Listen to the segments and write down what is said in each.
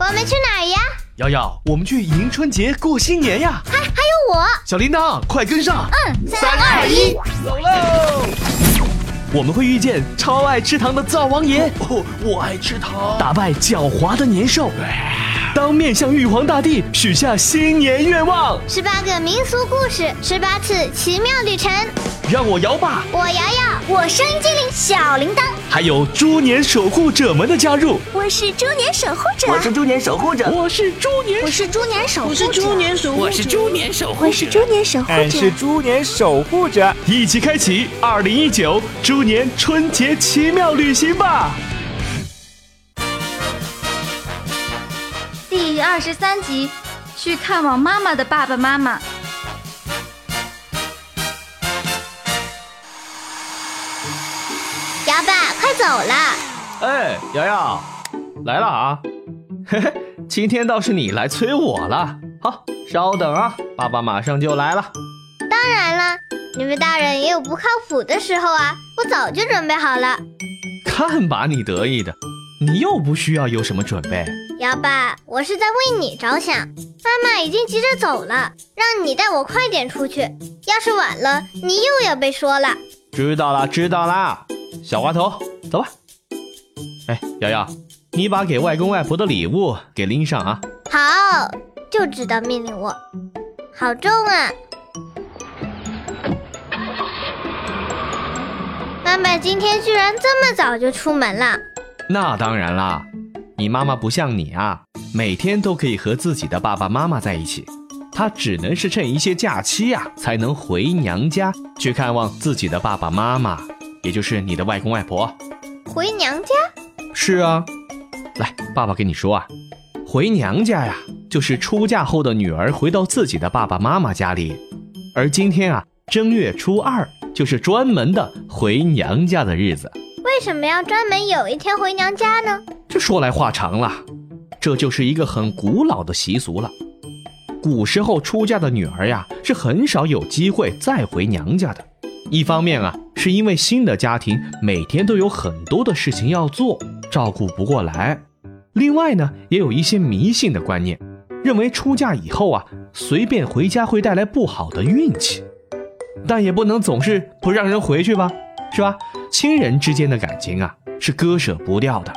我们去哪儿呀？瑶瑶，我们去迎春节过新年呀！还还有我，小铃铛，快跟上！嗯，三二一，走喽！我们会遇见超爱吃糖的灶王爷，哦，我爱吃糖，打败狡猾的年兽。当面向玉皇大帝许下新年愿望，十八个民俗故事，十八次奇妙旅程。让我摇吧，我摇摇，我声音精灵小铃铛，还有猪年守护者们的加入。我是猪年守护者，我是猪年守护者，我是猪年，我是猪年守护者，我是猪年守护者，我是猪年守护者，我是猪年守护者，我是猪年守护者，一起开启二零一九猪年春节奇妙旅行吧！第二十三集，去看望妈妈的爸爸妈妈。摇爸，快走了！哎，瑶瑶，来了啊！嘿嘿，今天倒是你来催我了。好，稍等啊，爸爸马上就来了。当然了，你们大人也有不靠谱的时候啊，我早就准备好了。看把你得意的，你又不需要有什么准备。瑶爸，我是在为你着想。妈妈已经急着走了，让你带我快点出去。要是晚了，你又要被说了。知道了，知道了。小滑头，走吧。哎，瑶瑶，你把给外公外婆的礼物给拎上啊。好，就知道命令我。好重啊！妈妈今天居然这么早就出门了。那当然啦，你妈妈不像你啊，每天都可以和自己的爸爸妈妈在一起。她只能是趁一些假期呀，才能回娘家去看望自己的爸爸妈妈。也就是你的外公外婆，回娘家？是啊，来，爸爸跟你说啊，回娘家呀，就是出嫁后的女儿回到自己的爸爸妈妈家里，而今天啊，正月初二就是专门的回娘家的日子。为什么要专门有一天回娘家呢？这说来话长了，这就是一个很古老的习俗了。古时候出嫁的女儿呀，是很少有机会再回娘家的。一方面啊，是因为新的家庭每天都有很多的事情要做，照顾不过来；另外呢，也有一些迷信的观念，认为出嫁以后啊，随便回家会带来不好的运气。但也不能总是不让人回去吧，是吧？亲人之间的感情啊，是割舍不掉的，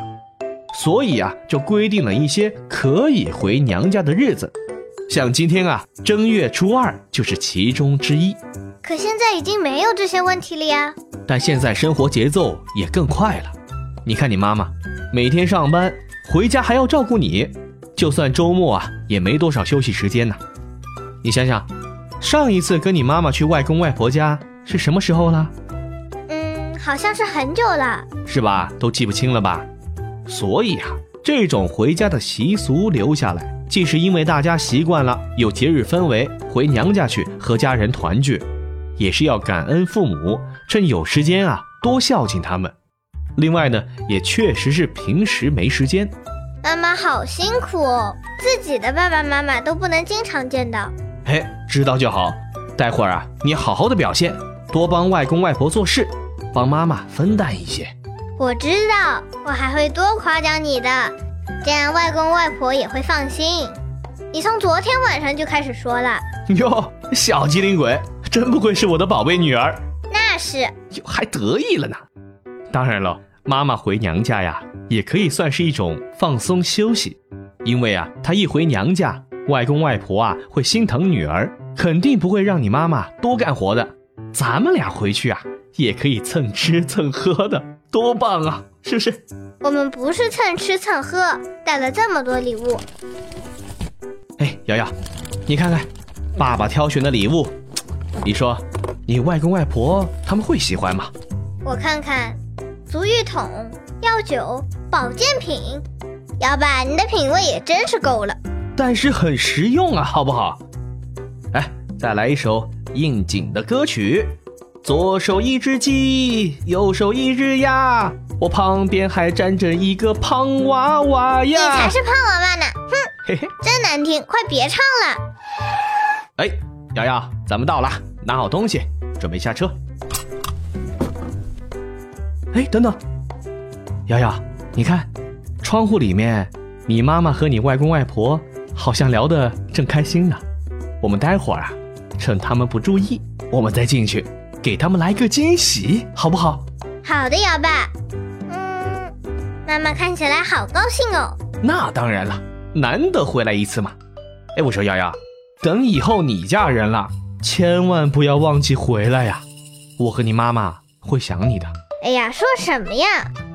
所以啊，就规定了一些可以回娘家的日子，像今天啊，正月初二就是其中之一。可现在已经没有这些问题了呀。但现在生活节奏也更快了。你看你妈妈，每天上班回家还要照顾你，就算周末啊，也没多少休息时间呢。你想想，上一次跟你妈妈去外公外婆家是什么时候了？嗯，好像是很久了，是吧？都记不清了吧？所以啊，这种回家的习俗留下来，既是因为大家习惯了有节日氛围，回娘家去和家人团聚。也是要感恩父母，趁有时间啊多孝敬他们。另外呢，也确实是平时没时间。妈妈好辛苦哦，自己的爸爸妈妈都不能经常见到。哎，知道就好。待会儿啊，你好好的表现，多帮外公外婆做事，帮妈妈分担一些。我知道，我还会多夸奖你的，这样外公外婆也会放心。你从昨天晚上就开始说了。哟，小机灵鬼。真不愧是我的宝贝女儿，那是哟，还得意了呢。当然了，妈妈回娘家呀，也可以算是一种放松休息，因为啊，她一回娘家，外公外婆啊会心疼女儿，肯定不会让你妈妈多干活的。咱们俩回去啊，也可以蹭吃蹭喝的，多棒啊，是不是？我们不是蹭吃蹭喝，带了这么多礼物。哎，瑶瑶，你看看，爸爸挑选的礼物。你说，你外公外婆他们会喜欢吗？我看看，足浴桶、药酒、保健品，摇爸，你的品味也真是够了。但是很实用啊，好不好？哎，再来一首应景的歌曲。左手一只鸡，右手一只鸭，我旁边还站着一个胖娃娃呀。你才是胖娃娃呢！哼，嘿嘿，真难听，快别唱了。哎。瑶瑶，咱们到了，拿好东西，准备下车。哎，等等，瑶瑶，你看，窗户里面你妈妈和你外公外婆好像聊得正开心呢。我们待会儿啊，趁他们不注意，我们再进去，给他们来个惊喜，好不好？好的，瑶爸。嗯，妈妈看起来好高兴哦。那当然了，难得回来一次嘛。哎，我说瑶瑶，等以后你嫁人了，千万不要忘记回来呀。我和你妈妈会想你的。哎呀，说什么呀？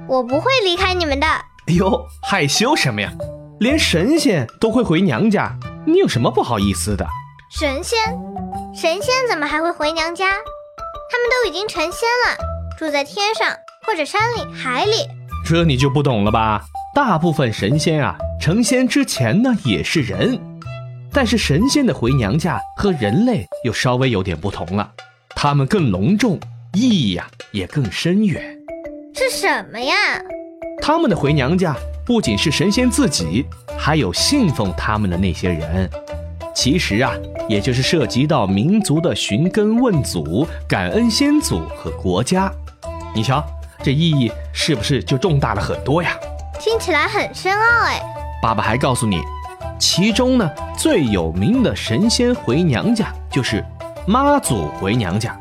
我不会离开你们的。哎呦，害羞什么呀？连神仙都会回娘家，你有什么不好意思的？神仙，神仙怎么还会回娘家？他们都已经成仙了，住在天上或者山里、海里。这你就不懂了吧？大部分神仙啊，成仙之前呢也是人，但是神仙的回娘家和人类又稍微有点不同了，他们更隆重，意义呀也更深远。是什么呀？他们的回娘家不仅是神仙自己，还有信奉他们的那些人。其实啊，也就是涉及到民族的寻根问祖、感恩先祖和国家。你瞧，这意义是不是就重大了很多呀？听起来很深奥哎。爸爸还告诉你，其中呢最有名的神仙回娘家就是妈祖回娘家。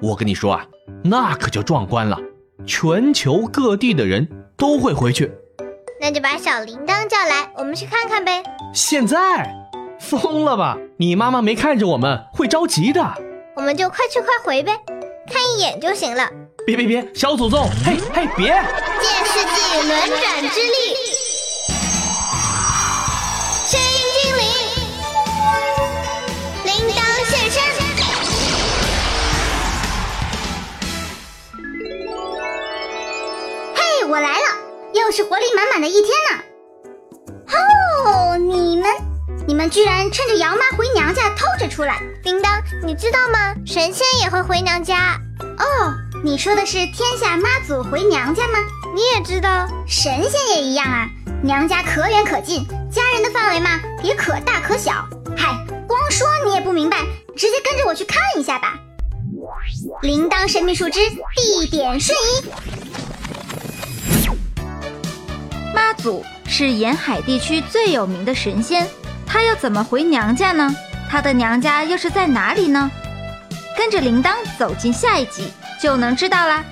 我跟你说啊，那可就壮观了，全球各地的人都会回去。那就把小铃铛叫来，我们去看看呗。现在？疯了吧！你妈妈没看着我们会着急的。我们就快去快回呗，看一眼就行了。别别别，小祖宗，嘿嘿，别！借世纪轮转之力，我来了，又是活力满满的一天呢。哦，你们。你们居然趁着姚妈回娘家偷着出来！铃铛，你知道吗？神仙也会回娘家。哦，你说的是天下妈祖回娘家吗？你也知道，神仙也一样啊。娘家可远可近，家人的范围嘛也可大可小。嗨，光说你也不明白，直接跟着我去看一下吧。铃铛神秘树枝，地点瞬移。祖是沿海地区最有名的神仙。他要怎么回娘家呢？他的娘家又是在哪里呢？跟着铃铛走进下一集，就能知道啦。